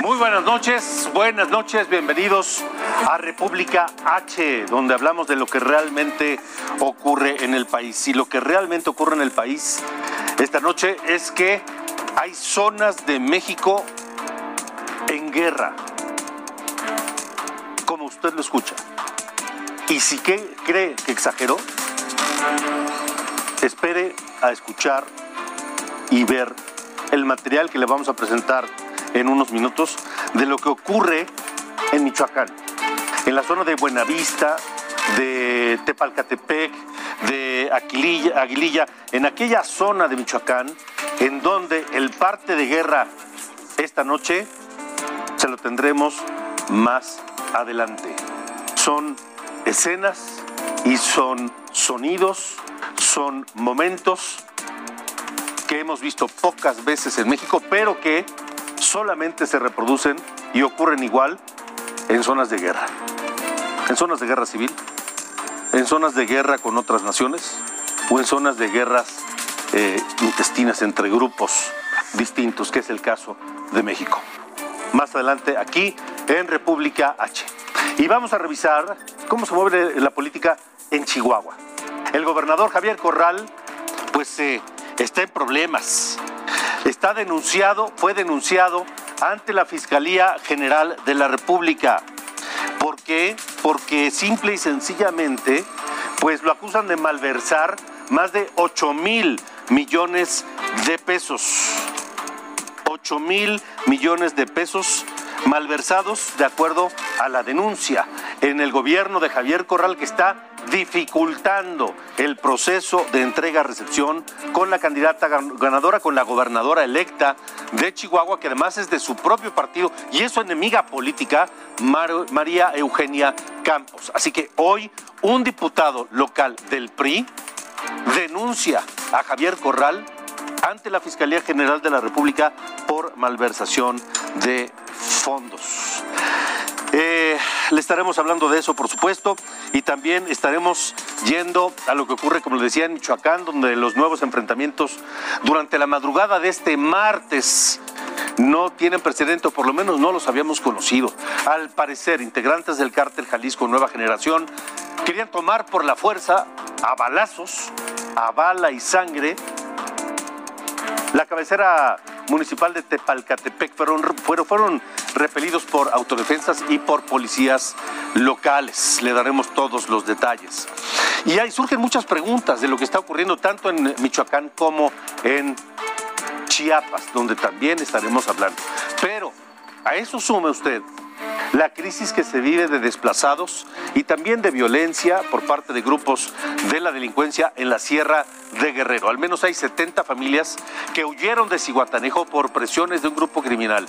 Muy buenas noches, buenas noches, bienvenidos a República H, donde hablamos de lo que realmente ocurre en el país. Y lo que realmente ocurre en el país esta noche es que hay zonas de México en guerra, como usted lo escucha. Y si cree que exageró, espere a escuchar y ver el material que le vamos a presentar en unos minutos de lo que ocurre en Michoacán, en la zona de Buenavista, de Tepalcatepec, de Aguililla, en aquella zona de Michoacán en donde el parte de guerra esta noche se lo tendremos más adelante. Son escenas y son sonidos, son momentos que hemos visto pocas veces en México, pero que solamente se reproducen y ocurren igual en zonas de guerra. En zonas de guerra civil, en zonas de guerra con otras naciones o en zonas de guerras eh, intestinas entre grupos distintos, que es el caso de México. Más adelante aquí en República H. Y vamos a revisar cómo se mueve la política en Chihuahua. El gobernador Javier Corral, pues eh, está en problemas. Está denunciado, fue denunciado ante la Fiscalía General de la República. ¿Por qué? Porque simple y sencillamente, pues lo acusan de malversar más de 8 mil millones de pesos. 8 mil millones de pesos malversados de acuerdo a la denuncia en el gobierno de Javier Corral que está dificultando el proceso de entrega-recepción con la candidata ganadora, con la gobernadora electa de Chihuahua, que además es de su propio partido y es su enemiga política, María Eugenia Campos. Así que hoy un diputado local del PRI denuncia a Javier Corral ante la Fiscalía General de la República por malversación de fondos. Le estaremos hablando de eso, por supuesto, y también estaremos yendo a lo que ocurre, como le decía, en Michoacán, donde los nuevos enfrentamientos durante la madrugada de este martes no tienen precedente, o por lo menos no los habíamos conocido. Al parecer, integrantes del cártel Jalisco Nueva Generación querían tomar por la fuerza a balazos, a bala y sangre, la cabecera municipal de Tepalcatepec fueron, fueron, fueron repelidos por autodefensas y por policías locales. Le daremos todos los detalles. Y ahí surgen muchas preguntas de lo que está ocurriendo tanto en Michoacán como en Chiapas, donde también estaremos hablando. Pero a eso sume usted la crisis que se vive de desplazados y también de violencia por parte de grupos de la delincuencia en la Sierra de Guerrero. Al menos hay 70 familias que huyeron de Ciguatanejo por presiones de un grupo criminal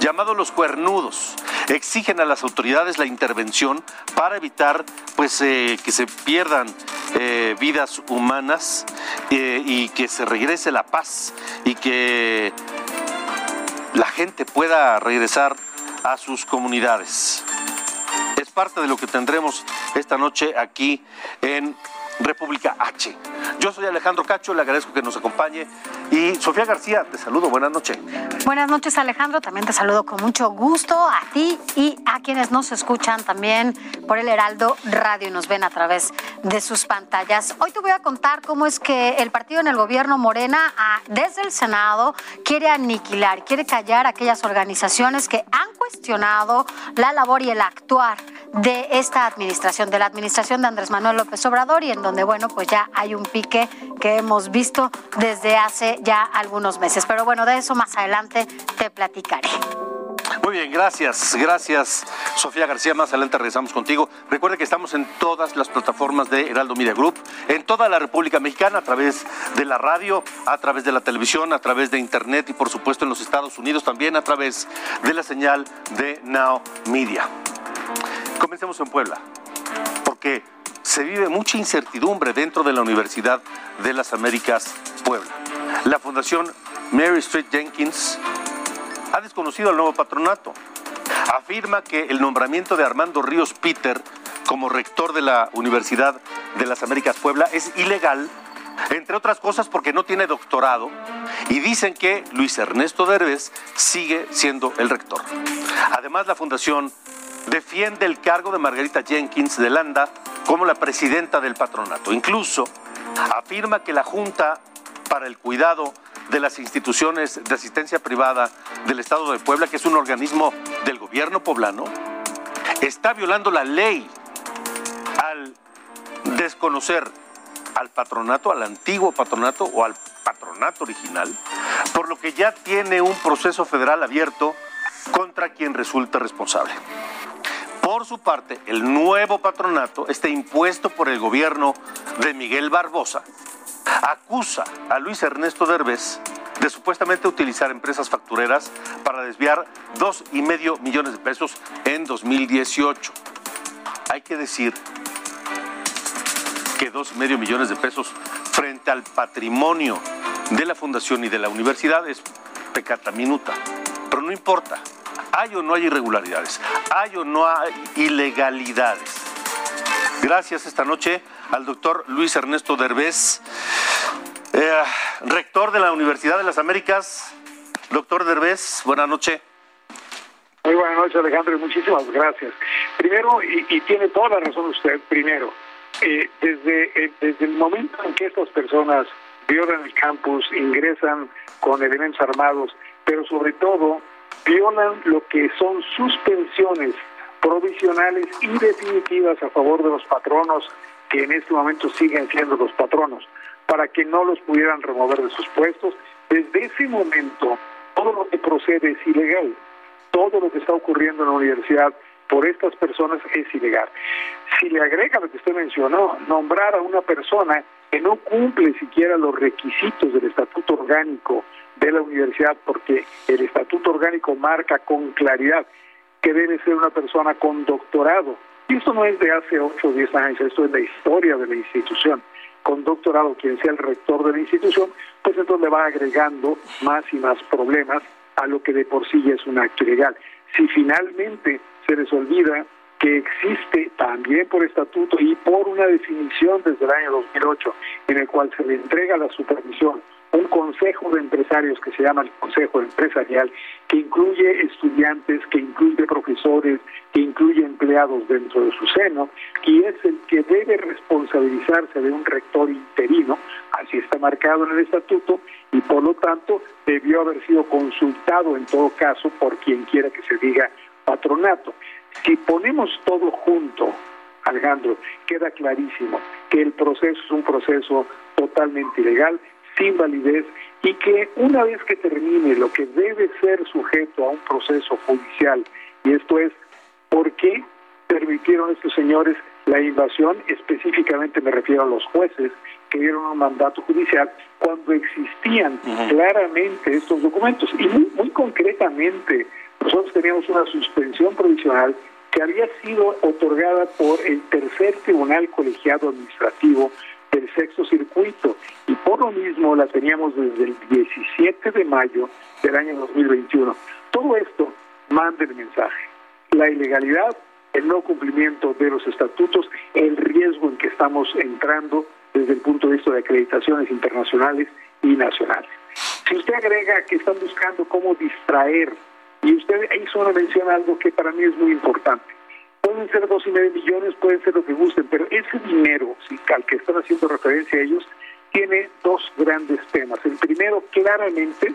llamado Los Cuernudos. Exigen a las autoridades la intervención para evitar pues, eh, que se pierdan eh, vidas humanas eh, y que se regrese la paz y que la gente pueda regresar a sus comunidades. Es parte de lo que tendremos esta noche aquí en República H. Yo soy Alejandro Cacho, le agradezco que nos acompañe. Y Sofía García, te saludo, buenas noches. Buenas noches Alejandro, también te saludo con mucho gusto a ti y a quienes nos escuchan también por el Heraldo Radio y nos ven a través de sus pantallas. Hoy te voy a contar cómo es que el partido en el gobierno Morena, desde el Senado, quiere aniquilar, quiere callar aquellas organizaciones que han cuestionado la labor y el actuar de esta administración, de la administración de Andrés Manuel López Obrador y en donde, bueno, pues ya hay un pique que hemos visto desde hace ya algunos meses. Pero bueno, de eso más adelante te platicaré. Muy bien, gracias, gracias Sofía García. Más adelante regresamos contigo. Recuerde que estamos en todas las plataformas de Heraldo Media Group, en toda la República Mexicana, a través de la radio, a través de la televisión, a través de internet y por supuesto en los Estados Unidos también a través de la señal de Now Media. Comencemos en Puebla, porque se vive mucha incertidumbre dentro de la Universidad de las Américas Puebla. La Fundación Mary Street Jenkins ha desconocido al nuevo patronato. Afirma que el nombramiento de Armando Ríos Peter como rector de la Universidad de las Américas Puebla es ilegal, entre otras cosas porque no tiene doctorado, y dicen que Luis Ernesto Derbez sigue siendo el rector. Además, la fundación defiende el cargo de Margarita Jenkins de Landa como la presidenta del patronato. Incluso afirma que la Junta para el Cuidado de las instituciones de asistencia privada del Estado de Puebla, que es un organismo del gobierno poblano, está violando la ley al desconocer al patronato, al antiguo patronato o al patronato original, por lo que ya tiene un proceso federal abierto contra quien resulte responsable. Por su parte, el nuevo patronato, este impuesto por el gobierno de Miguel Barbosa, acusa a Luis Ernesto Derbez de supuestamente utilizar empresas factureras para desviar dos y medio millones de pesos en 2018. Hay que decir que dos y medio millones de pesos frente al patrimonio de la fundación y de la universidad es pecata minuta, pero no importa. Hay o no hay irregularidades, hay o no hay ilegalidades. Gracias esta noche al doctor Luis Ernesto Derbez, eh, rector de la Universidad de las Américas. Doctor Derbez, buenas noches. Muy buenas noches, Alejandro, y muchísimas gracias. Primero, y, tiene toda la razón usted, primero, eh, desde, eh, desde el momento en que estas personas violan el campus, ingresan con elementos armados, pero sobre todo violan lo que son suspensiones provisionales y definitivas a favor de los patronos que en este momento siguen siendo los patronos, para que no los pudieran remover de sus puestos. Desde ese momento, todo lo que procede es ilegal. Todo lo que está ocurriendo en la universidad por estas personas es ilegal. Si le agrega lo que usted mencionó, nombrar a una persona que no cumple siquiera los requisitos del estatuto orgánico de la universidad, porque el estatuto orgánico marca con claridad que debe ser una persona con doctorado. Y esto no es de hace 8 o 10 años, esto es la historia de la institución. Con doctorado, quien sea el rector de la institución, pues entonces le va agregando más y más problemas a lo que de por sí ya es un acto ilegal. Si finalmente se les olvida que existe también por estatuto y por una definición desde el año 2008 en el cual se le entrega la supervisión un consejo de empresarios que se llama el Consejo Empresarial, que incluye estudiantes, que incluye profesores, que incluye empleados dentro de su seno, y es el que debe responsabilizarse de un rector interino, así está marcado en el estatuto, y por lo tanto debió haber sido consultado en todo caso por quien quiera que se diga patronato. Si ponemos todo junto, Alejandro, queda clarísimo que el proceso es un proceso totalmente ilegal, sin validez y que una vez que termine lo que debe ser sujeto a un proceso judicial, y esto es, ¿por qué permitieron estos señores la invasión? Específicamente me refiero a los jueces que dieron un mandato judicial cuando existían claramente estos documentos. Y muy, muy concretamente, nosotros teníamos una suspensión provisional que había sido otorgada por el tercer tribunal colegiado administrativo del sexto circuito y por lo mismo la teníamos desde el 17 de mayo del año 2021. Todo esto manda el mensaje. La ilegalidad, el no cumplimiento de los estatutos, el riesgo en que estamos entrando desde el punto de vista de acreditaciones internacionales y nacionales. Si usted agrega que están buscando cómo distraer, y usted hizo una mención a algo que para mí es muy importante, ser dos y medio millones, pueden ser lo que gusten, pero ese dinero, al que están haciendo referencia ellos, tiene dos grandes temas. El primero, claramente,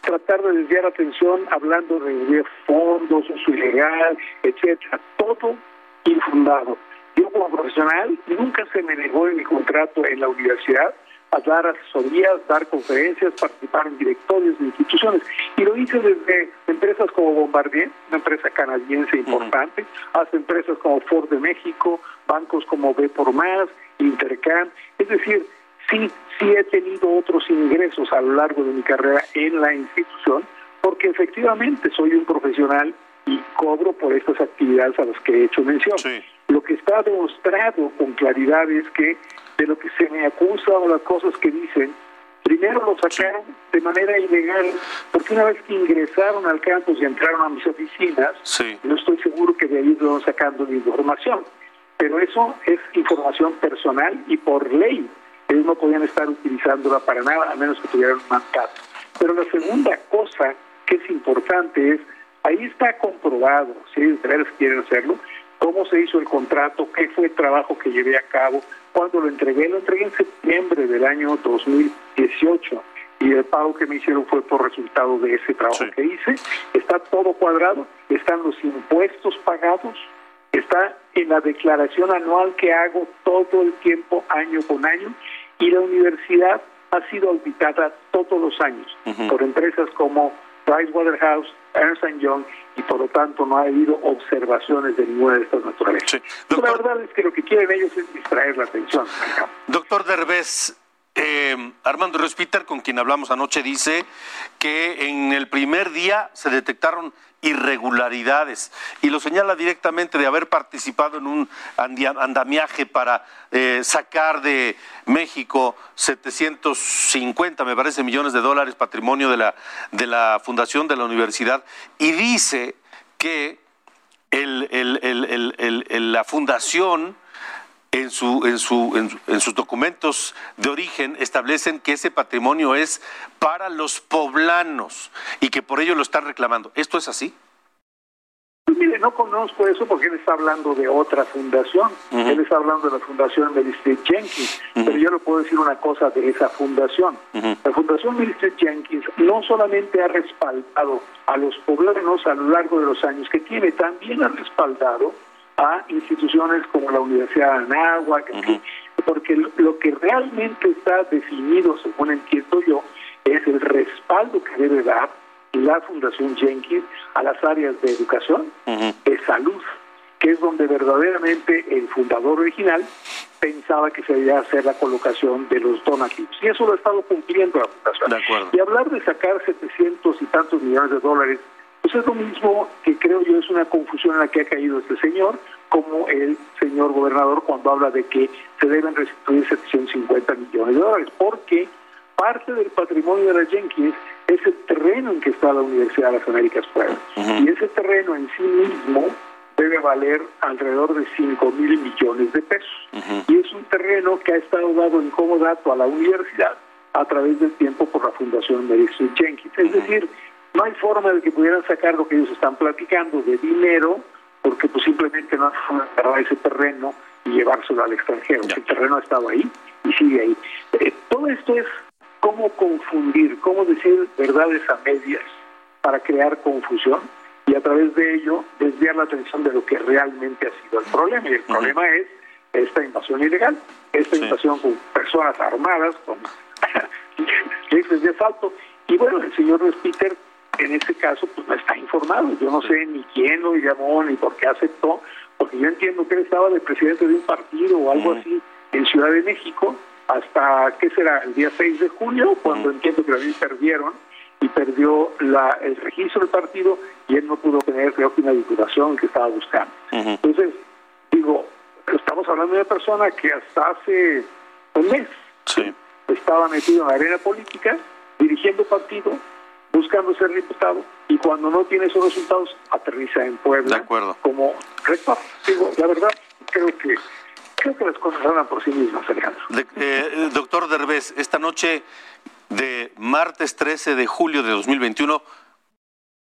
tratar de desviar atención hablando de fondos, uso ilegal, etcétera, todo infundado. Yo como profesional nunca se me negó en mi contrato en la universidad a dar asesorías, dar conferencias, participar en directorios de instituciones. Y lo hice desde empresas como Bombardier, una empresa canadiense importante, hasta empresas como Ford de México, bancos como B por Más, Intercam. Es decir, sí, sí he tenido otros ingresos a lo largo de mi carrera en la institución, porque efectivamente soy un profesional y cobro por estas actividades a las que he hecho mención. Lo que está demostrado con claridad es que de lo que se me acusa o las cosas que dicen, primero lo sacaron de manera ilegal, porque una vez que ingresaron al campus y entraron a mis oficinas, no estoy seguro que de ahí están sacando la información. Pero eso es información personal y por ley. Ellos no podían estar utilizándola para nada, a menos que tuvieran un mandato. Pero la segunda cosa que es importante es, ahí está comprobado, si ellos de quieren hacerlo, cómo se hizo el contrato, qué fue el trabajo que llevé a cabo, cuando lo entregué, lo entregué en septiembre del año 2018 y el pago que me hicieron fue por resultado de ese trabajo que hice. Está todo cuadrado, están los impuestos pagados, está en la declaración anual que hago todo el tiempo, año con año, y la universidad ha sido auditada todos los años por empresas como Pricewaterhouse, Ernst Young y por lo tanto no ha habido observaciones de ninguna de estas naturalezas. La verdad es que lo que quieren ellos es distraer la atención. Doctor Derbez, eh, Armando Respiter, con quien hablamos anoche, dice que en el primer día se detectaron irregularidades. Y lo señala directamente de haber participado en un andamiaje para eh, sacar de México 750, me parece, millones de dólares patrimonio de la, de la fundación de la universidad. Y dice que la fundación en, su, en, su, en, sus documentos de origen establecen que ese patrimonio es para los poblanos y que por ello lo están reclamando. ¿Esto es así? Pues mire, no conozco eso porque él está hablando de otra fundación. Él está hablando de la fundación Mary Jenkins. Pero yo le puedo decir una cosa de esa fundación. La fundación Mary Jenkins no solamente ha respaldado a los poblanos a lo largo de los años que tiene, también ha respaldado a instituciones como la Universidad de Anáhuac, porque lo, que realmente está definido, según entiendo yo, es el respaldo que debe dar la Fundación Jenkins a las áreas de educación, de salud, que es donde verdaderamente el fundador original pensaba que se debía hacer la colocación de los donativos. Y eso lo ha estado cumpliendo la Fundación. y hablar de sacar 700 y tantos millones de dólares pues es lo mismo que creo yo es una confusión en la que ha caído este señor, como el señor gobernador cuando habla de que se deben restituir 750 millones de dólares, porque parte del patrimonio de la Jenkins es el terreno en que está la Universidad de las Américas Puebla. Y ese terreno en sí mismo debe valer alrededor de 5 mil millones de pesos. Y es un terreno que ha estado dado en comodato a la universidad a través del tiempo por la Fundación Mary Jenkins. Es decir, no hay forma de que pudieran sacar lo que ellos están platicando de dinero, porque pues simplemente no han agarrar ese terreno y llevárselo al extranjero. El terreno ha estado ahí y sigue ahí. Eh, todo esto es cómo confundir, cómo decir verdades a medias para crear confusión y a través de ello desviar la atención de lo que realmente ha sido el problema. Y el problema es esta invasión ilegal, esta invasión con personas armadas, con rifles de asalto. Y bueno, el señor Peter en este caso pues no está informado. Yo no sé ni quién lo llamó ni por qué aceptó, porque yo entiendo que él estaba de presidente de un partido o algo así en Ciudad de México hasta, ¿qué será?, el día 6 de julio, cuando entiendo que también perdieron y perdió la, el registro del partido y él no pudo tener, creo que, una diputación que estaba buscando. Entonces, digo, estamos hablando de una persona que hasta hace un mes estaba metido en la arena política, dirigiendo partido, buscando ser diputado y cuando no tiene esos resultados aterriza en Puebla de acuerdo. como rector. Digo, la verdad creo que creo que las cosas hablan por sí mismas, Alejandro. Eh, doctor Derbez, esta noche de martes 13 de julio de 2021,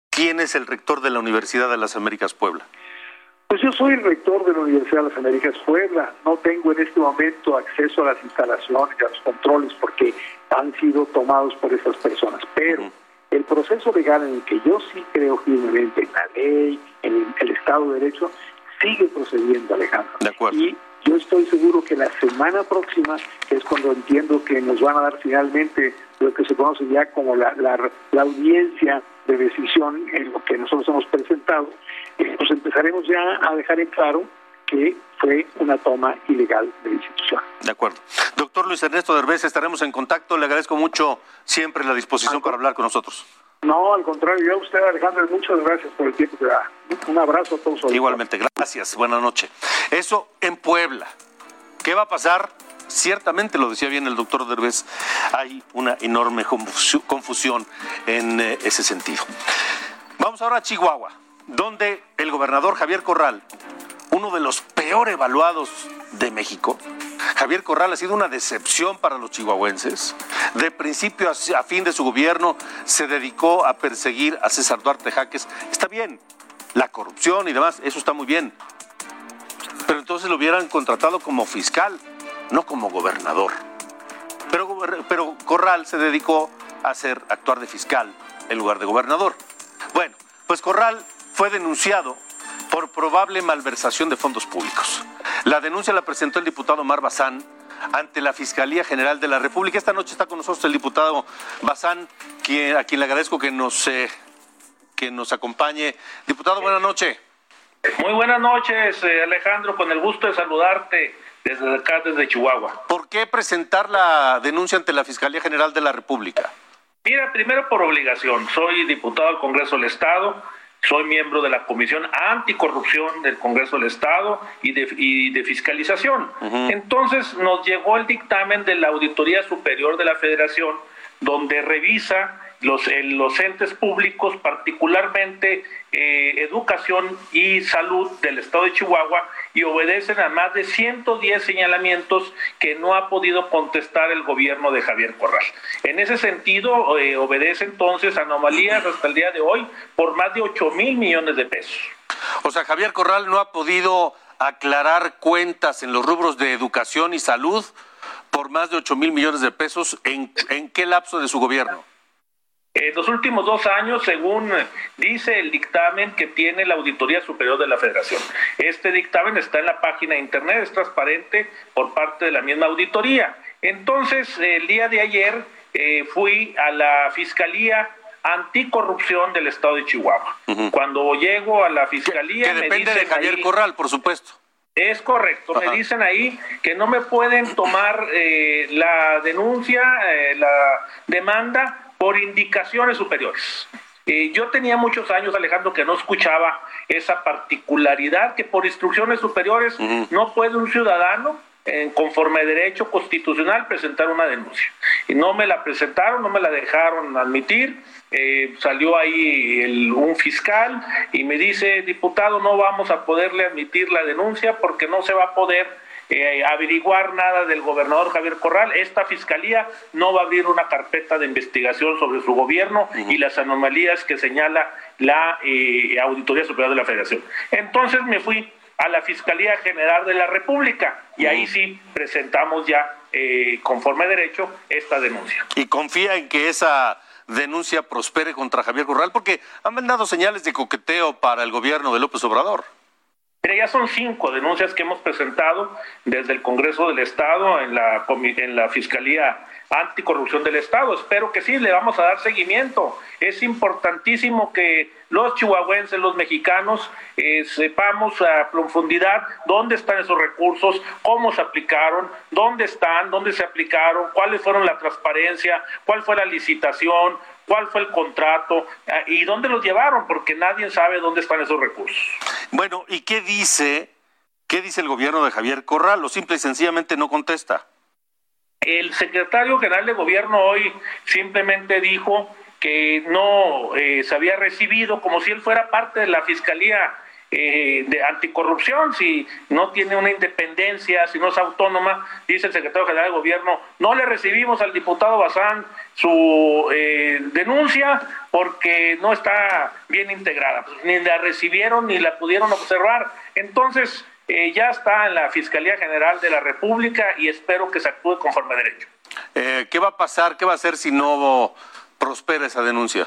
¿quién es el rector de la Universidad de las Américas Puebla? Pues yo soy el rector de la Universidad de las Américas Puebla. No tengo en este momento acceso a las instalaciones a los controles porque han sido tomados por esas personas. Pero el proceso legal en el que yo sí creo firmemente en la ley, en el Estado de Derecho, sigue procediendo, Alejandro. De acuerdo. Y yo estoy seguro que la semana próxima, que es cuando entiendo que nos van a dar finalmente lo que se conoce ya como la, la, audiencia de decisión en lo que nosotros hemos presentado, eh, pues empezaremos ya a dejar en claro que fue una toma ilegal de la institución. De acuerdo. Doctor Luis Ernesto Derbez, estaremos en contacto. Le agradezco mucho siempre la disposición para hablar con nosotros. No, al contrario, yo a usted, Alejandro, muchas gracias por el tiempo que da. Un abrazo a todos. Igualmente, gracias. Buenas noches. Eso en Puebla. ¿Qué va a pasar? Ciertamente, lo decía bien el doctor Derbez, hay una enorme confusión en eh, ese sentido. Vamos ahora a Chihuahua, donde el gobernador Javier Corral, uno de los peor evaluados de México, Javier Corral ha sido una decepción para los chihuahuenses. De principio a fin de su gobierno se dedicó a perseguir a César Duarte Jaques. Está bien, la corrupción y demás, eso está muy bien. Pero entonces lo hubieran contratado como fiscal, no como gobernador. Pero, Corral se dedicó a hacer actuar de fiscal en lugar de gobernador. Bueno, pues Corral fue denunciado por probable malversación de fondos públicos. La denuncia la presentó el diputado Mar Bazán ante la Fiscalía General de la República. Esta noche está con nosotros el diputado Bazán, a quien le agradezco que nos, eh, que nos acompañe. Diputado, buenas noches. Muy buenas noches, eh, Alejandro, con el gusto de saludarte desde acá, desde Chihuahua. ¿Por qué presentar la denuncia ante la Fiscalía General de la República? Mira, primero por obligación. Soy diputado del Congreso del Estado soy miembro de la Comisión Anticorrupción del Congreso del Estado y de, Fiscalización. Entonces nos llegó el dictamen de la Auditoría Superior de la Federación, donde revisa los, los entes públicos, particularmente eh, educación y salud del estado de Chihuahua, y obedecen a más de 110 señalamientos que no ha podido contestar el gobierno de Javier Corral. En ese sentido, eh, obedece entonces anomalías hasta el día de hoy por más de 8 mil millones de pesos. O sea, Javier Corral no ha podido aclarar cuentas en los rubros de educación y salud por más de 8 mil millones de pesos. ¿En, ¿En qué lapso de su gobierno? En los últimos dos años, según dice el dictamen que tiene la Auditoría Superior de la Federación. Este dictamen está en la página de internet, es transparente por parte de la misma auditoría. Entonces, el día de ayer eh, fui a la Fiscalía Anticorrupción del Estado de Chihuahua. Cuando llego a la Fiscalía... Que, depende de Javier Corral, por supuesto. Es correcto, me dicen ahí que no me pueden tomar eh, la denuncia, eh, la demanda por indicaciones superiores. Eh, yo tenía muchos años, Alejandro, que no escuchaba esa particularidad que por instrucciones superiores no puede un ciudadano, en conforme a derecho constitucional, presentar una denuncia. Y no me la presentaron, no me la dejaron admitir. Eh, salió ahí un fiscal y me dice, diputado, no vamos a poderle admitir la denuncia porque no se va a poder eh, averiguar nada del gobernador Javier Corral. Esta fiscalía no va a abrir una carpeta de investigación sobre su gobierno y las anomalías que señala la eh, Auditoría Superior de la Federación. Entonces me fui a la Fiscalía General de la República y ahí sí presentamos ya, eh, conforme a derecho, esta denuncia. ¿Y confía en que esa denuncia prospere contra Javier Corral? Porque han mandado señales de coqueteo para el gobierno de López Obrador. Mira, ya son cinco denuncias que hemos presentado desde el Congreso del Estado en la, en la Fiscalía Anticorrupción del Estado. Espero que sí, le vamos a dar seguimiento. Es importantísimo que los chihuahuenses, los mexicanos, eh, sepamos a profundidad dónde están esos recursos, cómo se aplicaron, dónde están, dónde se aplicaron, cuáles fueron la transparencia, cuál fue la licitación, cuál fue el contrato ah, y dónde los llevaron, porque nadie sabe dónde están esos recursos. Bueno, ¿y qué dice, qué dice el gobierno de Javier Corral? ¿O simple y sencillamente no contesta? El secretario general de gobierno hoy simplemente dijo que no eh, se había recibido, como si él fuera parte de la Fiscalía eh, de anticorrupción, si no tiene una independencia, si no es autónoma, dice el secretario general de gobierno, no le recibimos al diputado Bazán su eh, denuncia porque no está bien integrada, pues, ni la recibieron ni la pudieron observar. Entonces, eh, ya está en la Fiscalía General de la República y espero que se actúe conforme a derecho. ¿Qué va a pasar? ¿Qué va a hacer si no prospera esa denuncia?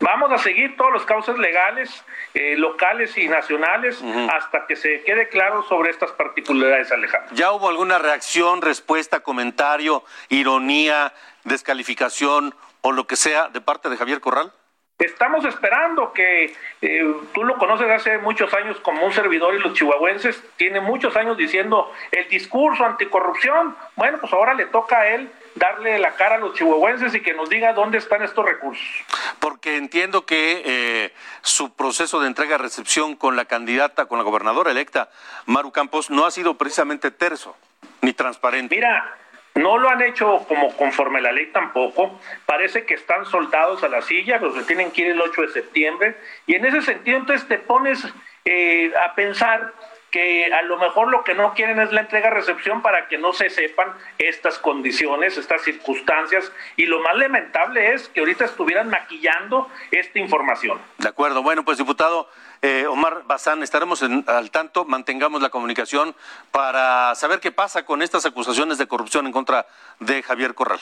Vamos a seguir todos los causas legales, eh, locales y nacionales, hasta que se quede claro sobre estas particularidades, Alejandro. ¿Ya hubo alguna reacción, respuesta, comentario, ironía, descalificación o lo que sea de parte de Javier Corral? Estamos esperando que eh, tú lo conoces hace muchos años como un servidor y los chihuahuenses tiene muchos años diciendo el discurso anticorrupción. Bueno, pues ahora le toca a él darle la cara a los chihuahuenses y que nos diga dónde están estos recursos. Porque entiendo que eh, su proceso de entrega-recepción con la candidata, con la gobernadora electa, Maru Campos, no ha sido precisamente terso ni transparente. Mira, no lo han hecho como conforme la ley tampoco. Parece que están soldados a la silla, los que tienen que ir el 8 de septiembre. Y en ese sentido, entonces te pones eh, a pensar que a lo mejor lo que no quieren es la entrega-recepción para que no se sepan estas condiciones, estas circunstancias, y lo más lamentable es que ahorita estuvieran maquillando esta información. De acuerdo, bueno, pues diputado eh, Omar Bazán, estaremos al tanto, mantengamos la comunicación para saber qué pasa con estas acusaciones de corrupción en contra de Javier Corral.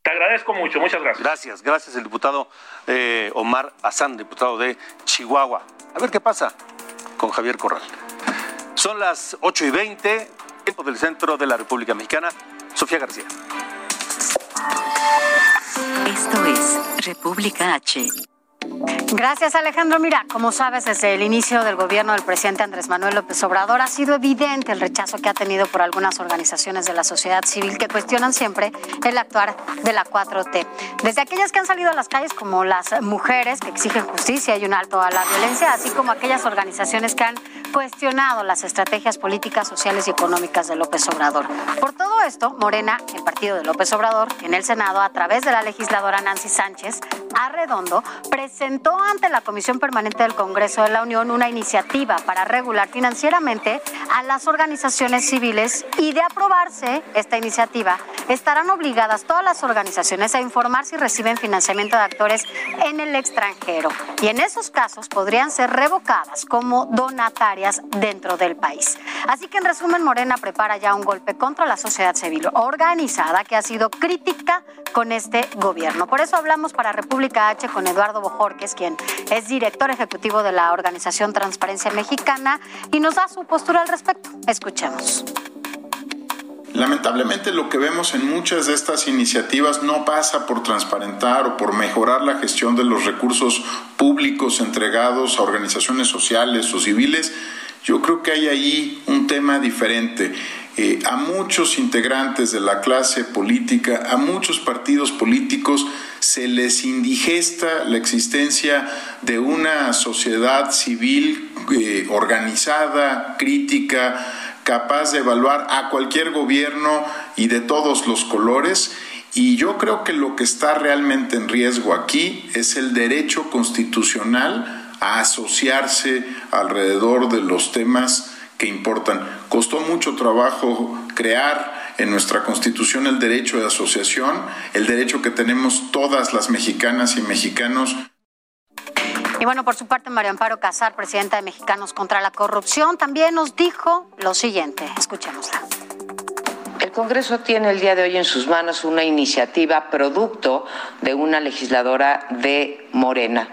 Te agradezco mucho, muchas gracias. Gracias, gracias el diputado eh, Omar Bazán, diputado de Chihuahua. A ver qué pasa con Javier Corral. Son las 8 y 20, tiempo del centro de la República Mexicana. Sofía García. Esto es República H. Gracias, Alejandro. Mira, como sabes, desde el inicio del gobierno del presidente Andrés Manuel López Obrador ha sido evidente el rechazo que ha tenido por algunas organizaciones de la sociedad civil que cuestionan siempre el actuar de la 4T. Desde aquellas que han salido a las calles, como las mujeres que exigen justicia y un alto a la violencia, así como aquellas organizaciones que han cuestionado las estrategias políticas, sociales y económicas de López Obrador. Por todo esto, Morena, el partido de López Obrador, en el Senado, a través de la legisladora Nancy Sánchez Arredondo, presentó ante la Comisión Permanente del Congreso de la Unión una iniciativa para regular financieramente a las organizaciones civiles y de aprobarse esta iniciativa, estarán obligadas todas las organizaciones a informar si reciben financiamiento de actores en el extranjero. Y en esos casos podrían ser revocadas como dentro del país. Así que en resumen, Morena prepara ya un golpe contra la sociedad civil organizada que ha sido crítica con este gobierno. Por eso hablamos para República H con Eduardo Bojorques, quien es director ejecutivo de la organización Transparencia Mexicana y nos da su postura al respecto. Escuchemos. Lamentablemente lo que vemos en muchas de estas iniciativas no pasa por transparentar o por mejorar la gestión de los recursos públicos entregados a organizaciones sociales o civiles. Yo creo que hay ahí un tema diferente. Eh, a muchos integrantes de la clase política, a muchos partidos políticos, se les indigesta la existencia de una sociedad civil eh, organizada, crítica, capaz de evaluar a cualquier gobierno y de todos los colores. Y yo creo que lo que está realmente en riesgo aquí es el derecho constitucional a asociarse alrededor de los temas que importan. Costó mucho trabajo crear en nuestra constitución el derecho de asociación, el derecho que tenemos todas las mexicanas y mexicanos y bueno, por su parte, María Amparo Casar, presidenta de Mexicanos contra la Corrupción, también nos dijo lo siguiente. Escuchémosla. El Congreso tiene el día de hoy en sus manos una iniciativa producto de una legisladora de Morena.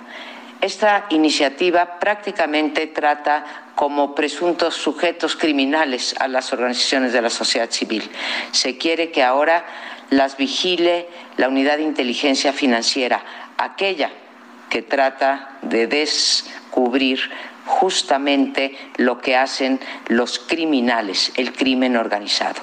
Esta iniciativa prácticamente trata como presuntos sujetos criminales a las organizaciones de la sociedad civil. Se quiere que ahora las vigile la unidad de inteligencia financiera, aquella que trata de descubrir justamente lo que hacen los criminales, el crimen organizado.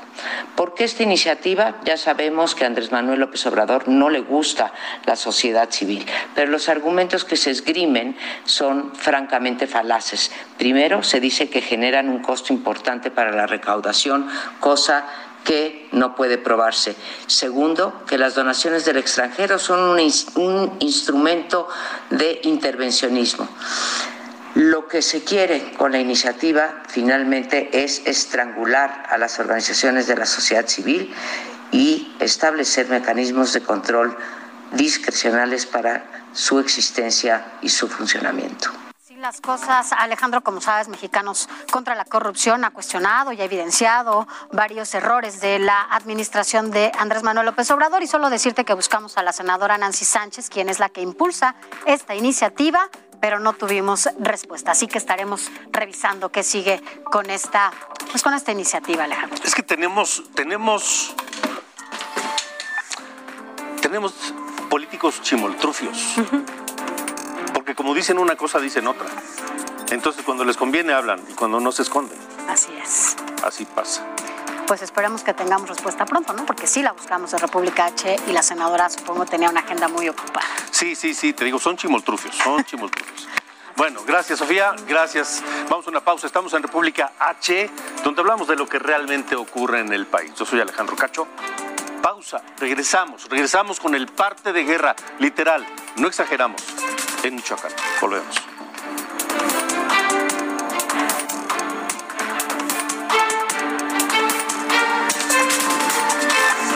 ¿Por qué esta iniciativa? Ya sabemos que a Andrés Manuel López Obrador no le gusta la sociedad civil, pero los argumentos que se esgrimen son francamente falaces. Primero, se dice que generan un costo importante para la recaudación, cosa que no puede probarse. Segundo, que las donaciones del extranjero son un, instrumento de intervencionismo. Lo que se quiere con la iniciativa finalmente es estrangular a las organizaciones de la sociedad civil y establecer mecanismos de control discrecionales para su existencia y su funcionamiento las cosas, Alejandro, como sabes, Mexicanos contra la Corrupción ha cuestionado y ha evidenciado varios errores de la administración de Andrés Manuel López Obrador y solo decirte que buscamos a la senadora Nancy Sánchez, quien es la que impulsa esta iniciativa, pero no tuvimos respuesta. Así que estaremos revisando qué sigue con esta, pues con esta iniciativa, Alejandro. Es que tenemos, tenemos, tenemos políticos chimoltrufios porque como dicen una cosa, dicen otra. Entonces cuando les conviene hablan y cuando no se esconden. Así es. Así pasa. Pues esperemos que tengamos respuesta pronto, ¿no? Porque sí la buscamos en República H y la senadora supongo tenía una agenda muy ocupada. Sí, sí, sí, te digo, son chimoltrufios, son chimoltrufios. Bueno, gracias Sofía, gracias. Vamos a una pausa. Estamos en República H, donde hablamos de lo que realmente ocurre en el país. Yo soy Alejandro Cacho. Pausa, regresamos, regresamos con el parte de guerra, literal, no exageramos en Michoacán. Volvemos.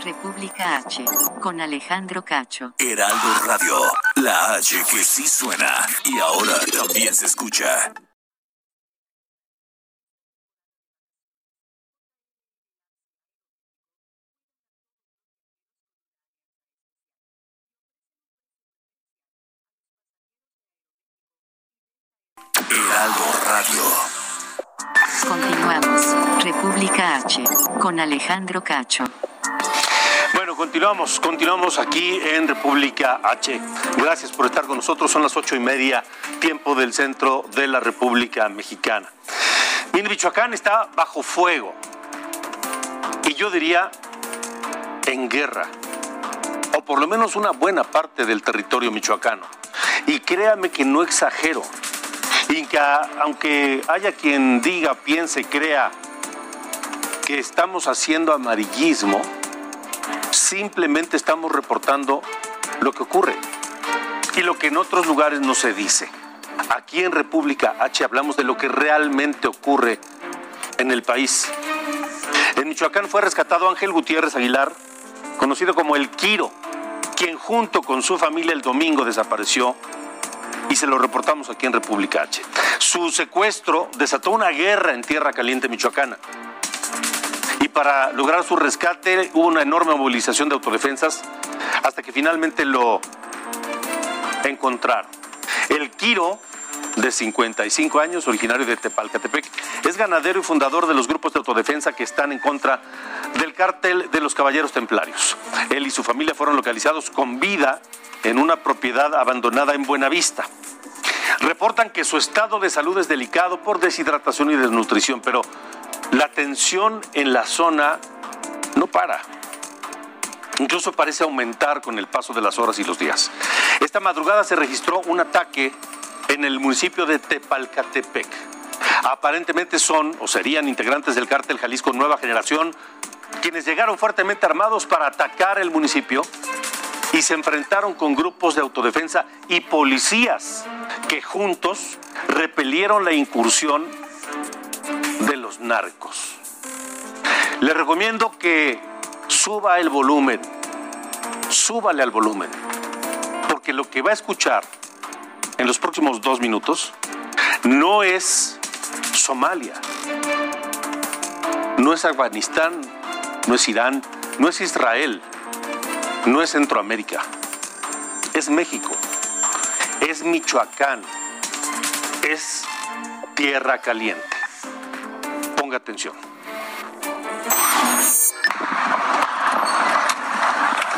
República H, con Alejandro Cacho. Heraldo Radio, la H que sí suena y ahora también se escucha. Heraldo Radio. Continuamos. República H, con Alejandro Cacho. Bueno, continuamos, continuamos aquí en República H. Gracias por estar con nosotros. Son las ocho y media, tiempo del centro de la República Mexicana. Mire, Michoacán está bajo fuego. Y yo diría en guerra. O por lo menos una buena parte del territorio michoacano. Y créame que no exagero. Y que aunque haya quien diga, piense, crea que estamos haciendo amarillismo, simplemente estamos reportando lo que ocurre y lo que en otros lugares no se dice. Aquí en República H hablamos de lo que realmente ocurre en el país. En Michoacán fue rescatado Ángel Gutiérrez Aguilar, conocido como el Quiro, quien junto con su familia el domingo desapareció y se lo reportamos aquí en República H. Su secuestro desató una guerra en Tierra Caliente, Michoacana. Y para lograr su rescate hubo una enorme movilización de autodefensas hasta que finalmente lo encontraron. El Quiro, de 55 años, originario de Tepalcatepec, es ganadero y fundador de los grupos de autodefensa que están en contra del cártel de los Caballeros Templarios. Él y su familia fueron localizados con vida en una propiedad abandonada en Buenavista. Reportan que su estado de salud es delicado por deshidratación y desnutrición, pero la tensión en la zona no para. Incluso parece aumentar con el paso de las horas y los días. Esta madrugada se registró un ataque en el municipio de Tepalcatepec. Aparentemente son o serían integrantes del cártel Jalisco Nueva Generación quienes llegaron fuertemente armados para atacar el municipio y se enfrentaron con grupos de autodefensa y policías que juntos repelieron la incursión de los narcos. Le recomiendo que suba el volumen, súbale al volumen, porque lo que va a escuchar en los próximos dos minutos no es Somalia, no es Afganistán, no es Irán, no es Israel, no es Centroamérica, es México, es Michoacán, es Tierra Caliente. Ponga atención.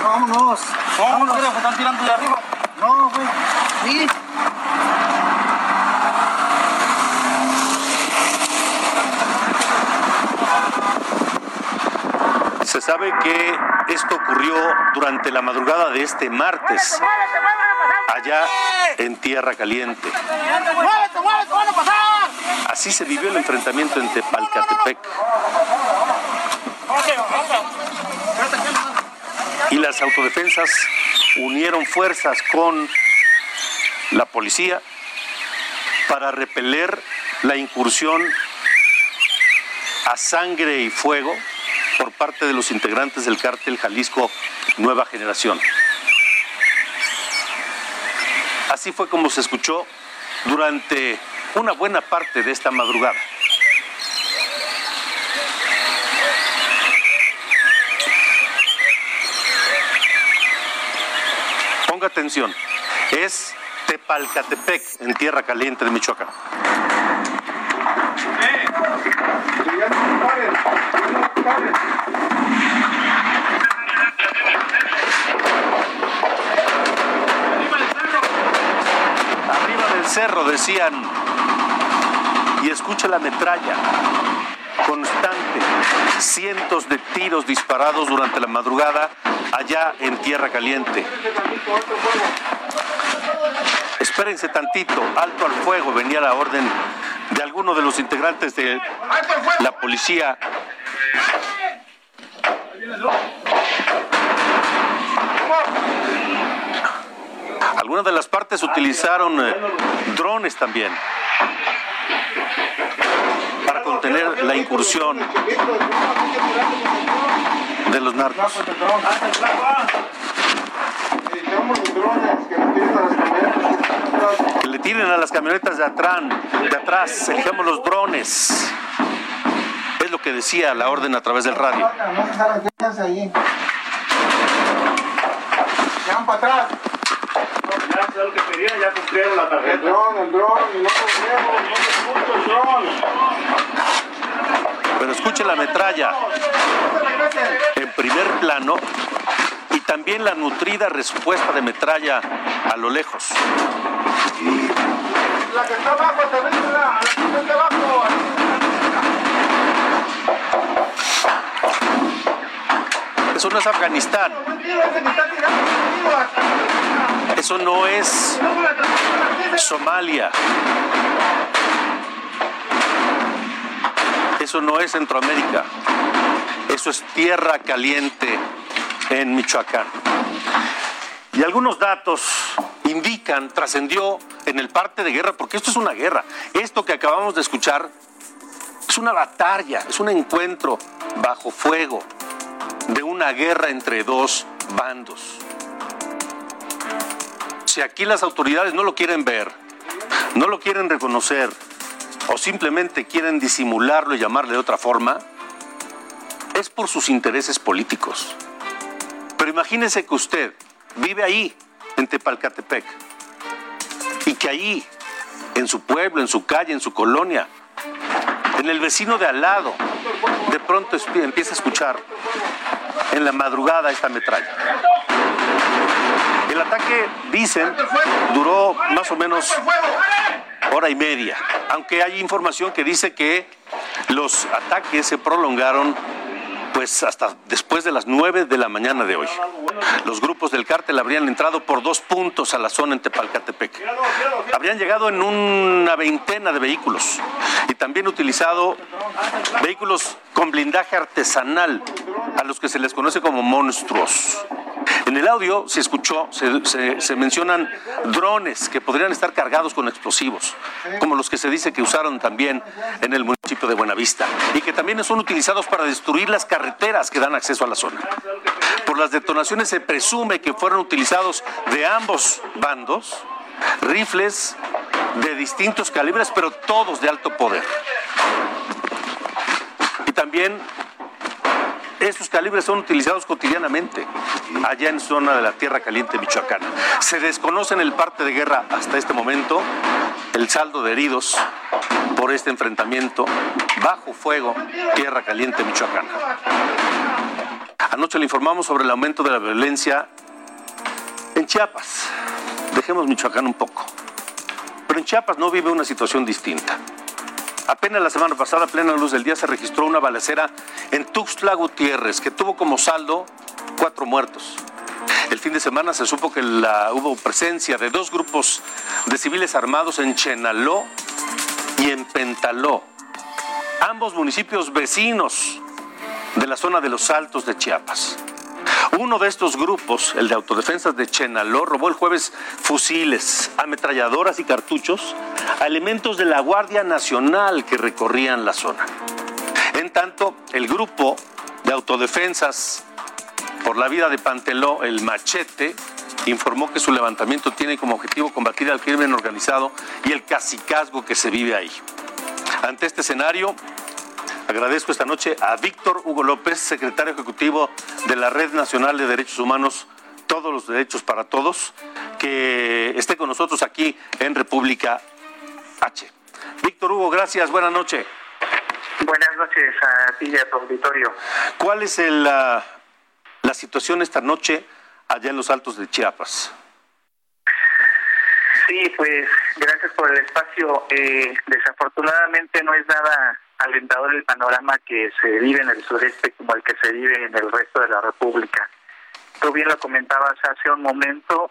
Vámonos. Vámonos. ¿Qué están tirando de arriba? No, güey. Sí. Se sabe que esto ocurrió durante la madrugada de este martes, allá en Tierra Caliente. Así se vivió el enfrentamiento en Tepalcatepec. Y las autodefensas unieron fuerzas con la policía para repeler la incursión a sangre y fuego por parte de los integrantes del cártel Jalisco Nueva Generación. Así fue como se escuchó durante una buena parte de esta madrugada. Ponga atención, es Tepalcatepec, en Tierra Caliente de Michoacán. Arriba del cerro decían, y escucha la metralla constante, cientos de tiros disparados durante la madrugada allá en Tierra Caliente. Espérense tantito, alto al fuego, venía la orden de alguno de los integrantes de la policía. Algunas de las partes utilizaron eh, drones también para contener la incursión de los narcos. Que le tiren a las camionetas de atrás, de atrás, elijamos los drones. Es lo que decía la orden a través del radio. Van para atrás. Ya lo que pedían, ya cumplieron la tarjeta. El dron, el dron, y no lo no se escucha el dron. Pero escuche la metralla en primer plano y también la nutrida respuesta de metralla a lo lejos. La que está abajo, también la, la que está abajo. Eso no es Afganistán. Eso no es Somalia. Eso no es Centroamérica. Eso es tierra caliente en Michoacán. Y algunos datos indican, trascendió en el parte de guerra, porque esto es una guerra. Esto que acabamos de escuchar es una batalla, es un encuentro bajo fuego de una guerra entre dos bandos. Si aquí las autoridades no lo quieren ver, no lo quieren reconocer o simplemente quieren disimularlo y llamarle de otra forma, es por sus intereses políticos. Pero imagínese que usted vive ahí, en Tepalcatepec, y que ahí, en su pueblo, en su calle, en su colonia, en el vecino de al lado, de pronto empieza a escuchar en la madrugada esta metralla. El ataque, dicen, duró más o menos hora y media, aunque hay información que dice que los ataques se prolongaron pues hasta después de las 9 de la mañana de hoy. Los grupos del cártel habrían entrado por dos puntos a la zona en Tepalcatepec. Habrían llegado en una veintena de vehículos y también utilizado vehículos con blindaje artesanal, a los que se les conoce como monstruos. En el audio se escuchó, se, mencionan drones que podrían estar cargados con explosivos, como los que se dice que usaron también en el municipio de Buenavista, y que también son utilizados para destruir las carreteras que dan acceso a la zona. Por las detonaciones se presume que fueron utilizados de ambos bandos rifles de distintos calibres, pero todos de alto poder. Y también estos calibres son utilizados cotidianamente allá en zona de la Tierra Caliente Michoacana. Se desconoce en el parte de guerra hasta este momento el saldo de heridos por este enfrentamiento bajo fuego Tierra Caliente Michoacana. Anoche le informamos sobre el aumento de la violencia en Chiapas. Dejemos Michoacán un poco. Pero en Chiapas no vive una situación distinta. Apenas la semana pasada, a plena luz del día, se registró una balacera en Tuxtla Gutiérrez que tuvo como saldo cuatro muertos. El fin de semana se supo que la- hubo presencia de dos grupos de civiles armados en Chenaló y en Pentaló, ambos municipios vecinos de la zona de los Altos de Chiapas. Uno de estos grupos, el de autodefensas de Chenaló, robó el jueves fusiles, ametralladoras y cartuchos a elementos de la Guardia Nacional que recorrían la zona. En tanto, el grupo de autodefensas por la vida de Panteló, el machete, informó que su levantamiento tiene como objetivo combatir al crimen organizado y el cacicazgo que se vive ahí. Ante este escenario, agradezco esta noche a Víctor Hugo López, secretario ejecutivo de la Red Nacional de Derechos Humanos, Todos los Derechos para Todos, que esté con nosotros aquí en República H. Víctor Hugo, gracias, buenas noches. Buenas noches a ti y a tu auditorio. ¿Cuál es la, la situación esta noche allá en los Altos de Chiapas? Sí, pues gracias por el espacio. Eh, desafortunadamente no es nada alentador el panorama que se vive en el sureste como el que se vive en el resto de la República. Tú bien lo comentabas hace un momento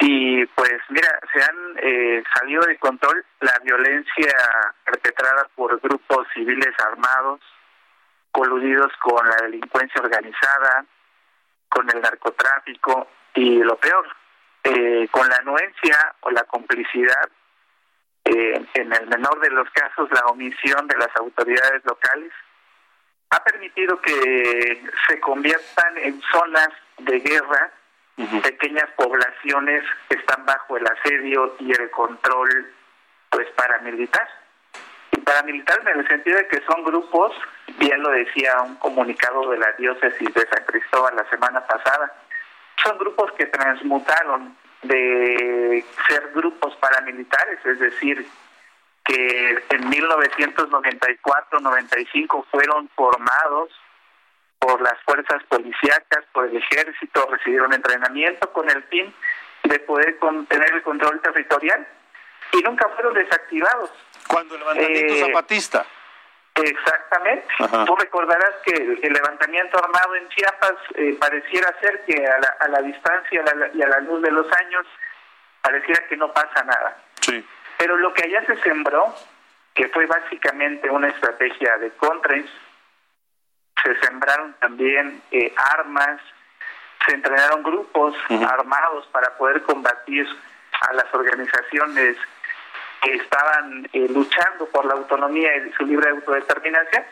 y pues mira, se han eh, salido de control la violencia perpetrada por grupos civiles armados, coludidos con la delincuencia organizada, con el narcotráfico y lo peor, eh, con la anuencia o la complicidad, eh, en el menor de los casos la omisión de las autoridades locales, ha permitido que se conviertan en zonas de guerra pequeñas poblaciones que están bajo el asedio y el control pues paramilitar. Y paramilitar en el sentido de que son grupos, bien lo decía un comunicado de la diócesis de San Cristóbal la semana pasada, son grupos que transmutaron de ser grupos paramilitares, es decir, que en 1994-95 fueron formados por las fuerzas policíacas, por el ejército, recibieron entrenamiento con el fin de poder tener el control territorial y nunca fueron desactivados. Cuando el levantamiento Eh, zapatista. Exactamente. Ajá. Tú recordarás que el, levantamiento armado en Chiapas eh, pareciera ser que a la, a la distancia a la- y a la luz de los años pareciera que no pasa nada. Sí. Pero lo que allá se sembró, que fue básicamente una estrategia de contras, se sembraron también eh, armas, se entrenaron grupos armados para poder combatir a las organizaciones que estaban eh, luchando por la autonomía y su libre autodeterminación,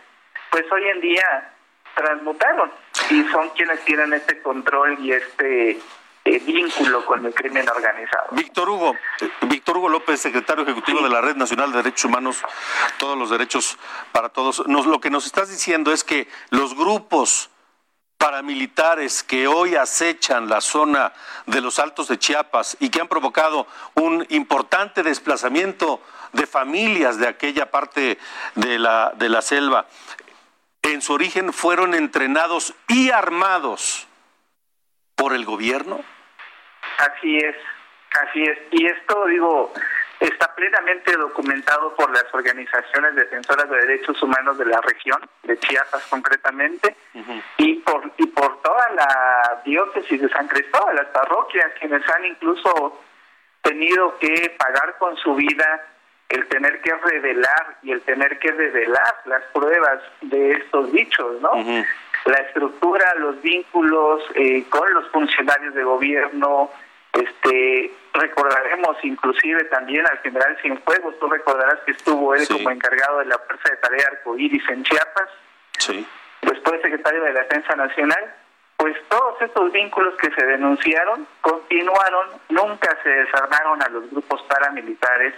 pues hoy en día transmutaron y son quienes tienen este control y este eh, vínculo con el crimen organizado. Víctor Hugo, Víctor Hugo López, secretario ejecutivo de la Red Nacional de Derechos Humanos, todos los derechos para todos. Nos, lo que nos estás diciendo es que los grupos paramilitares que hoy acechan la zona de los Altos de Chiapas y que han provocado un importante desplazamiento de familias de aquella parte de la, de la selva, en su origen fueron entrenados y armados por el gobierno. Así es, así es. Y esto, digo, está plenamente documentado por las organizaciones defensoras de derechos humanos de la región, de Chiapas concretamente, y por y por toda la diócesis de San Cristóbal, las parroquias, quienes han incluso tenido que pagar con su vida el tener que revelar y el tener que revelar las pruebas de estos dichos, ¿no? La estructura, los vínculos eh, con los funcionarios de gobierno, este recordaremos inclusive también al general Cienfuegos, tú recordarás que estuvo él como encargado de la Fuerza de Tarea Arcoíris en Chiapas, Sí. después secretario de la Defensa Nacional, pues todos estos vínculos que se denunciaron continuaron, nunca se desarmaron a los grupos paramilitares,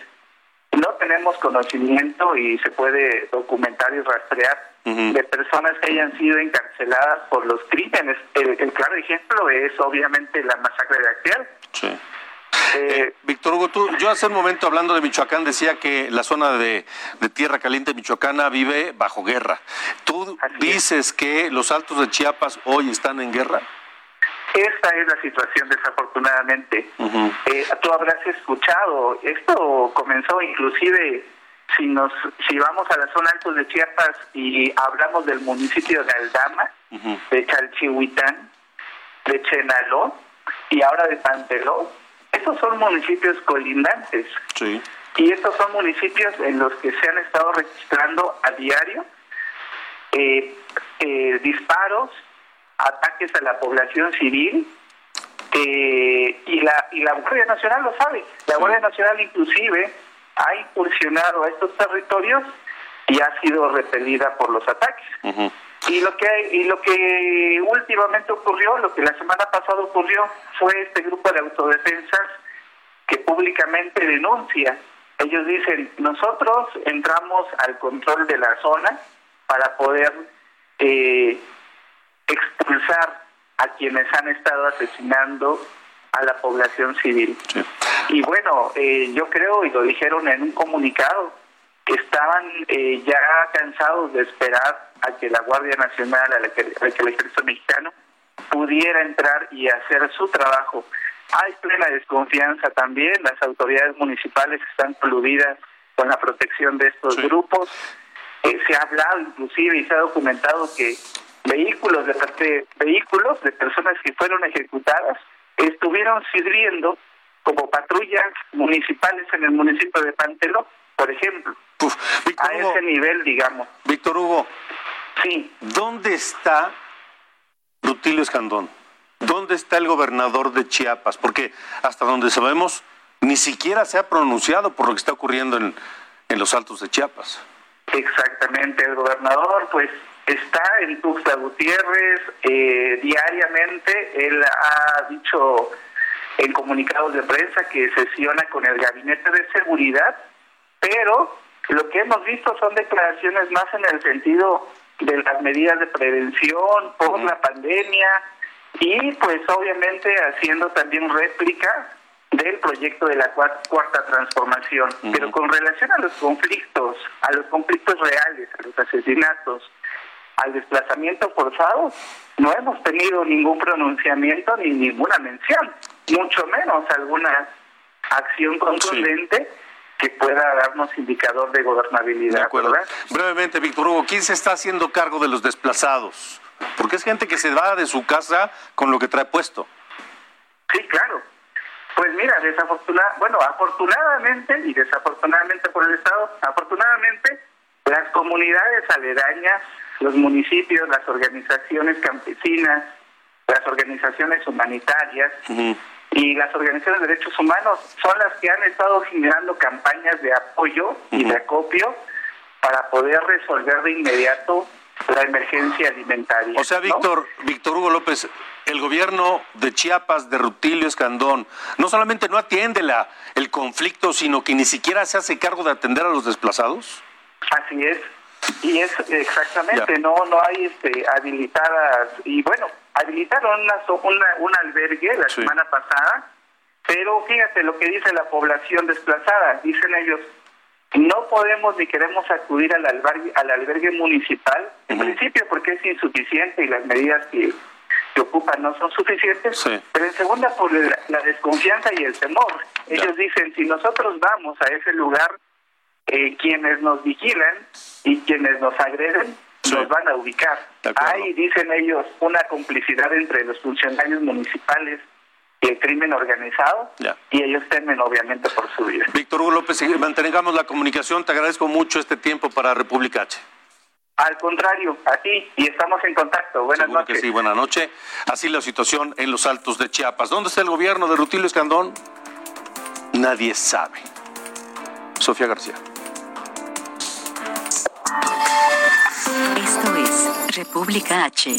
no tenemos conocimiento y se puede documentar y rastrear de personas que hayan sido encarceladas por los crímenes. El, el claro ejemplo es obviamente la masacre de Acteal. Sí. Eh, Víctor Hugo, tú, yo hace un momento hablando de Michoacán decía que la zona de, de Tierra Caliente michoacana vive bajo guerra. ¿Tú dices que los altos de Chiapas hoy están en guerra? Esta es la situación, desafortunadamente. Eh, tú habrás escuchado, esto comenzó inclusive, si nos si vamos a la zona altos de Chiapas y hablamos del municipio de Aldama, de Chalchihuitán, de Chenaló y ahora de Panteló, estos son municipios colindantes. Sí. Y estos son municipios en los que se han estado registrando a diario eh, eh, disparos, ataques a la población civil, eh, y la y la Guardia Nacional lo sabe. La Guardia Nacional inclusive ha incursionado a estos territorios y ha sido repelida por los ataques. Y lo que y lo que últimamente ocurrió, lo que la semana pasada ocurrió, fue este grupo de autodefensas que públicamente denuncia. Ellos dicen, nosotros entramos al control de la zona para poder eh, expulsar a quienes han estado asesinando a la población civil. Y bueno, eh, yo creo, y lo dijeron en un comunicado, que estaban eh, ya cansados de esperar a que la Guardia Nacional, a, que, el Ejército Mexicano pudiera entrar y hacer su trabajo. Hay plena desconfianza también, las autoridades municipales están coludidas con la protección de estos grupos. Eh, se ha hablado inclusive y se ha documentado que vehículos de vehículos de personas que fueron ejecutadas estuvieron sirviendo como patrullas municipales en el municipio de Panteló, por ejemplo. a ese nivel, digamos. Víctor Hugo. Sí. ¿Dónde está Rutilio Escandón? ¿Dónde está el gobernador de Chiapas? Porque hasta donde sabemos, ni siquiera se ha pronunciado por lo que está ocurriendo en, en los altos de Chiapas. Exactamente, el gobernador pues está en Tuxtla Gutiérrez eh, diariamente, él ha dicho en comunicados de prensa que sesiona con el gabinete de seguridad, pero lo que hemos visto son declaraciones más en el sentido de las medidas de prevención por la pandemia y pues obviamente haciendo también réplica del proyecto de la cuarta transformación. Pero con relación a los conflictos, a los conflictos reales, a los asesinatos, al desplazamiento forzado, no hemos tenido ningún pronunciamiento ni ninguna mención, mucho menos alguna acción contundente. que pueda darnos indicador de gobernabilidad. Brevemente, Víctor Hugo, ¿quién se está haciendo cargo de los desplazados? Porque es gente que se va de su casa con lo que trae puesto. Sí, claro. Pues mira, desafortunadamente, bueno, afortunadamente y desafortunadamente por el Estado, afortunadamente las comunidades aledañas, los municipios, las organizaciones campesinas, las organizaciones humanitarias y las organizaciones de derechos humanos son las que han estado generando campañas de apoyo y de acopio para poder resolver de inmediato la emergencia alimentaria. O sea, Víctor, Víctor Hugo López, el gobierno de Chiapas, de Rutilio Escandón, no solamente no atiende la, el conflicto, sino que ni siquiera se hace cargo de atender a los desplazados. Así es. Y es exactamente, no no hay este habilitadas y bueno, habilitaron una, una un albergue la semana pasada, pero fíjate lo que dice la población desplazada, dicen ellos, no podemos ni queremos acudir al albergue, al albergue municipal, en principio porque es insuficiente y las medidas que, que ocupan no son suficientes, pero en segunda por la, desconfianza y el temor. Ellos dicen, si nosotros vamos a ese lugar, eh, quienes nos vigilan y quienes nos agreden nos van a ubicar. Hay, dicen ellos, una complicidad entre los funcionarios municipales y el crimen organizado y ellos temen obviamente por su vida. Víctor Hugo López, mantengamos la comunicación, te agradezco mucho este tiempo para República H. Al contrario, a ti y estamos en contacto. Buenas noches. sí, buenas noches. Así la situación en los altos de Chiapas. ¿Dónde está el gobierno de Rutilio Escandón? Nadie sabe. Sofía García. Esto es República H.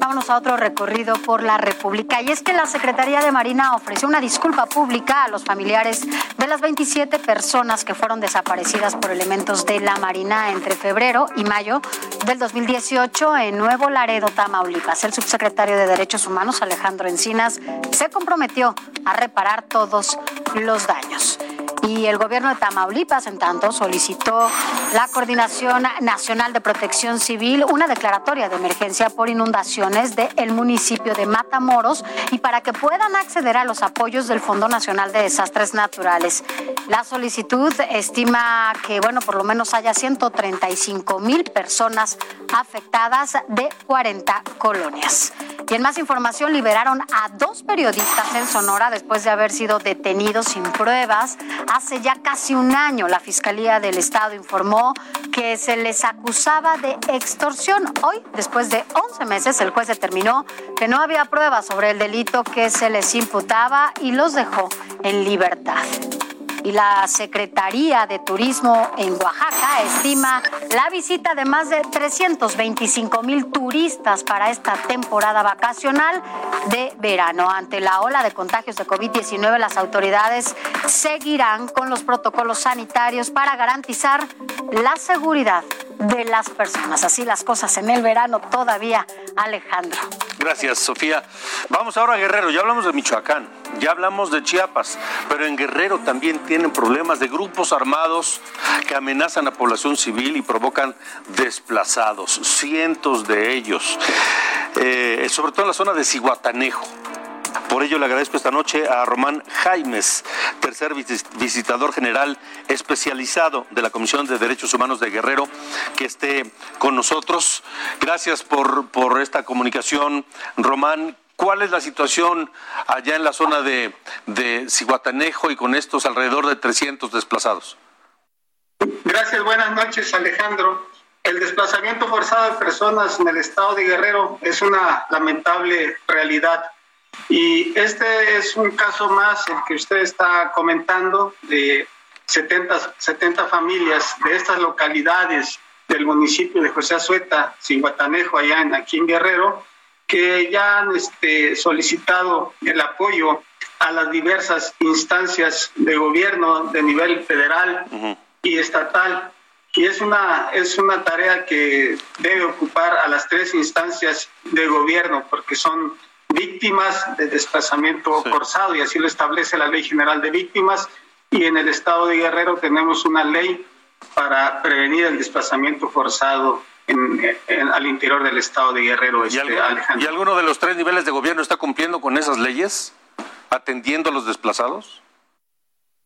Vámonos a otro recorrido por la República. Y es que la Secretaría de Marina ofreció una disculpa pública a los familiares de las 27 personas que fueron desaparecidas por elementos de la Marina entre febrero y mayo del 2018 en Nuevo Laredo, Tamaulipas. El subsecretario de Derechos Humanos, Alejandro Encinas, se comprometió a reparar todos los daños. Y el gobierno de Tamaulipas, en tanto, solicitó la Coordinación Nacional de Protección Civil una declaratoria de emergencia por inundaciones del municipio de Matamoros y para que puedan acceder a los apoyos del Fondo Nacional de Desastres Naturales. La solicitud estima que, bueno, por lo menos haya 135 mil personas afectadas de 40 colonias. Y en más información, liberaron a dos periodistas en Sonora después de haber sido detenidos sin pruebas Hace ya casi un año la Fiscalía del Estado informó que se les acusaba de extorsión. Hoy, después de 11 meses, el juez determinó que no había pruebas sobre el delito que se les imputaba y los dejó en libertad. Y la Secretaría de Turismo en Oaxaca estima la visita de más de 325 mil turistas para esta temporada vacacional de verano. Ante la ola de contagios de COVID-19, las autoridades seguirán con los protocolos sanitarios para garantizar la seguridad de las personas. Así las cosas en el verano todavía, Alejandro. Gracias, Sofía. Vamos ahora a Guerrero. Ya hablamos de Michoacán, ya hablamos de Chiapas, pero en Guerrero también tienen problemas de grupos armados que amenazan a población civil y provocan desplazados, cientos de ellos, eh, sobre todo en la zona de Cihuatanejo. Por ello le agradezco esta noche a Román Jaimes, tercer visitador general especializado de la Comisión de Derechos Humanos de Guerrero, que esté con nosotros. Gracias por, por esta comunicación, Román. ¿Cuál es la situación allá en la zona de, de Ciguatanejo y con estos alrededor de 300 desplazados? Gracias, buenas noches, Alejandro. El desplazamiento forzado de personas en el estado de Guerrero es una lamentable realidad y este es un caso más, el que usted está comentando, de 70, 70 familias de estas localidades del municipio de José Azueta, Cinguatanejo, allá en, aquí en Guerrero, que ya han este, solicitado el apoyo a las diversas instancias de gobierno de nivel federal y estatal. Y es una, es una tarea que debe ocupar a las tres instancias de gobierno, porque son víctimas de desplazamiento forzado y así lo establece la Ley General de Víctimas. Y en el estado de Guerrero tenemos una ley para prevenir el desplazamiento forzado en, al interior del estado de Guerrero. Este, ¿Y, alguno de los tres niveles de gobierno está cumpliendo con esas leyes, atendiendo a los desplazados?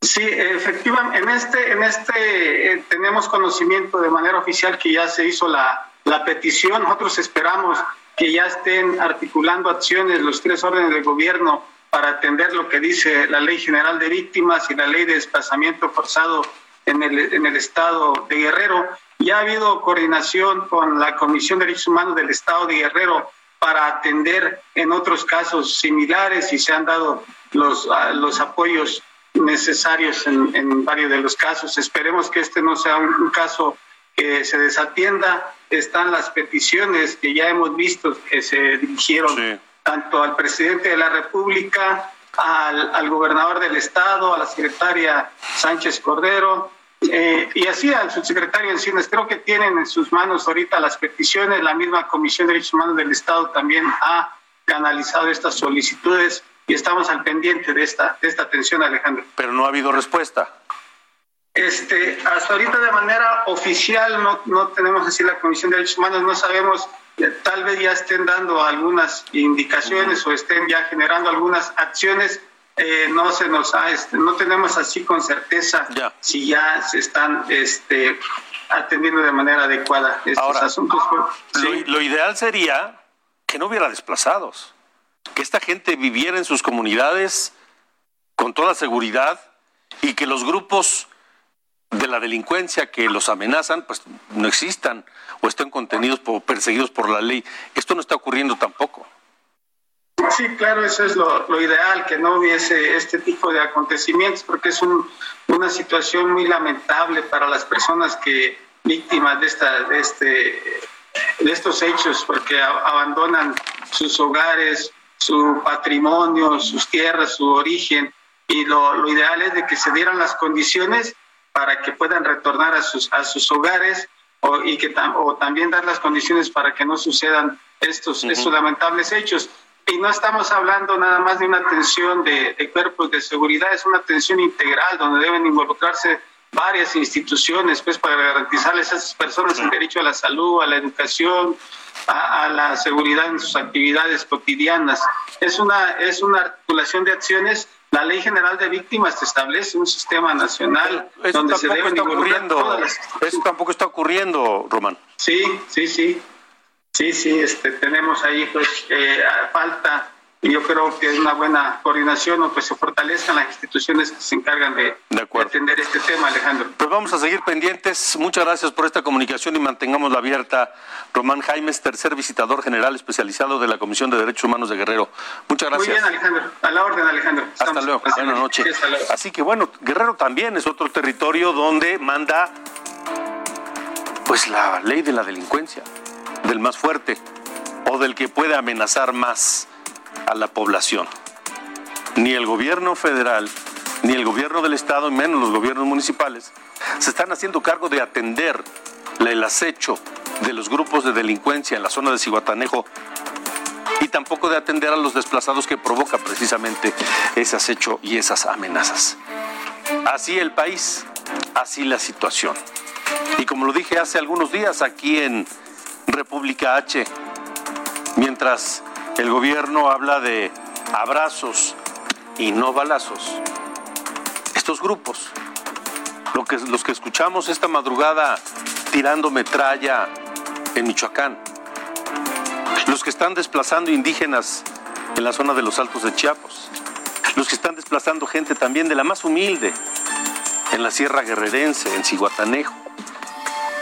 Sí, efectivamente, en este, en este eh, tenemos conocimiento de manera oficial que ya se hizo la, la petición. Nosotros esperamos que ya estén articulando acciones los tres órdenes de gobierno para atender lo que dice la Ley General de Víctimas y la Ley de Desplazamiento Forzado en el, en el Estado de Guerrero. Ya ha habido coordinación con la Comisión de Derechos Humanos del Estado de Guerrero para atender en otros casos similares y se han dado los, los apoyos necesarios en, en, varios de los casos. Esperemos que este no sea un caso que se desatienda están las peticiones que ya hemos visto que se dirigieron tanto al presidente de la República, al, gobernador del Estado, a la secretaria Sánchez Cordero, eh, y así al subsecretario Encinas. Creo que tienen en sus manos ahorita las peticiones. La misma Comisión de Derechos Humanos del Estado también ha canalizado estas solicitudes y estamos al pendiente de esta, de esta atención, Alejandro. Pero no ha habido respuesta. Este, hasta ahorita de manera oficial no, no tenemos así la Comisión de Derechos Humanos, no sabemos, eh, tal vez ya estén dando algunas indicaciones o estén ya generando algunas acciones, eh, no se nos ha, este, no tenemos así con certeza si ya se están este, atendiendo de manera adecuada estos asuntos. lo ideal sería que no hubiera desplazados, que esta gente viviera en sus comunidades con toda seguridad y que los grupos de la delincuencia que los amenazan, pues no existan o estén contenidos o perseguidos por la ley. Esto no está ocurriendo tampoco. Sí, claro, eso es lo, ideal, que no hubiese este tipo de acontecimientos, porque es una situación muy lamentable para las personas que víctimas de, esta, de, este, de estos hechos, porque abandonan sus hogares, su patrimonio, sus tierras, su origen, y lo, lo ideal es de que se dieran las condiciones para que puedan retornar a sus, a sus hogares o, y que o también dar las condiciones para que no sucedan estos, estos lamentables hechos. Y no estamos hablando nada más de una atención de, de, cuerpos de seguridad, es una atención integral donde deben involucrarse varias instituciones pues para garantizarles a esas personas el derecho a la salud, a la educación, a, a, la seguridad en sus actividades cotidianas. Es una, es una articulación de acciones la Ley General de Víctimas establece un sistema nacional donde se deben ocurriendo. Todas Eso tampoco está ocurriendo, Román. Sí, sí, sí. Sí, sí, este, tenemos ahí pues eh, falta y yo creo que es una buena coordinación o pues se fortalezcan las instituciones que se encargan de, atender este tema, Alejandro. Pues vamos a seguir pendientes. Muchas gracias por esta comunicación y mantengámosla abierta. Román Jaimes, tercer visitador general especializado de la Comisión de Derechos Humanos de Guerrero. Muchas gracias. Muy bien, Alejandro. A la orden, Alejandro. Hasta luego. Buenas noches. Así que bueno, Guerrero también es otro territorio donde manda pues la ley de la delincuencia, del más fuerte o del que puede amenazar más a la población. Ni el gobierno federal, ni el gobierno del estado, menos los gobiernos municipales, se están haciendo cargo de atender el acecho de los grupos de delincuencia en la zona de Ciguatanejo y tampoco de atender a los desplazados que provoca precisamente ese acecho y esas amenazas. Así el país, así la situación. Y como lo dije hace algunos días aquí en República H, mientras el gobierno habla de abrazos y no balazos, estos grupos, que, los que escuchamos esta madrugada tirando metralla en Michoacán, los que están desplazando indígenas en la zona de los Altos de Chiapas, los que están desplazando gente también de la más humilde en la Sierra Guerrerense, en Ciguatanejo.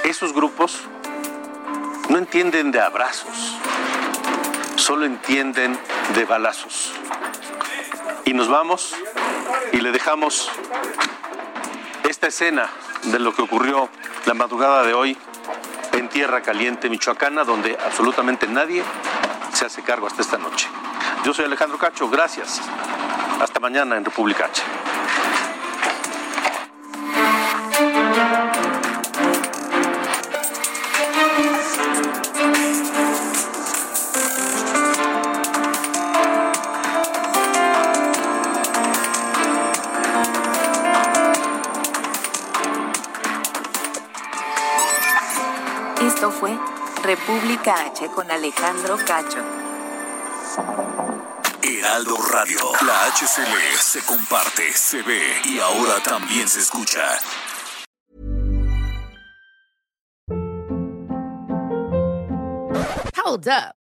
Esos grupos no entienden de abrazos, solo entienden de balazos. Y nos vamos y le dejamos esta escena de lo que ocurrió la madrugada de hoy en Tierra Caliente, Michoacana, donde absolutamente nadie se hace cargo hasta esta noche. Yo soy Alejandro Cacho, gracias. Hasta mañana en República H. República H con Alejandro Cacho. Heraldo Radio. La HCL se comparte, se ve y ahora también se escucha. Hold up.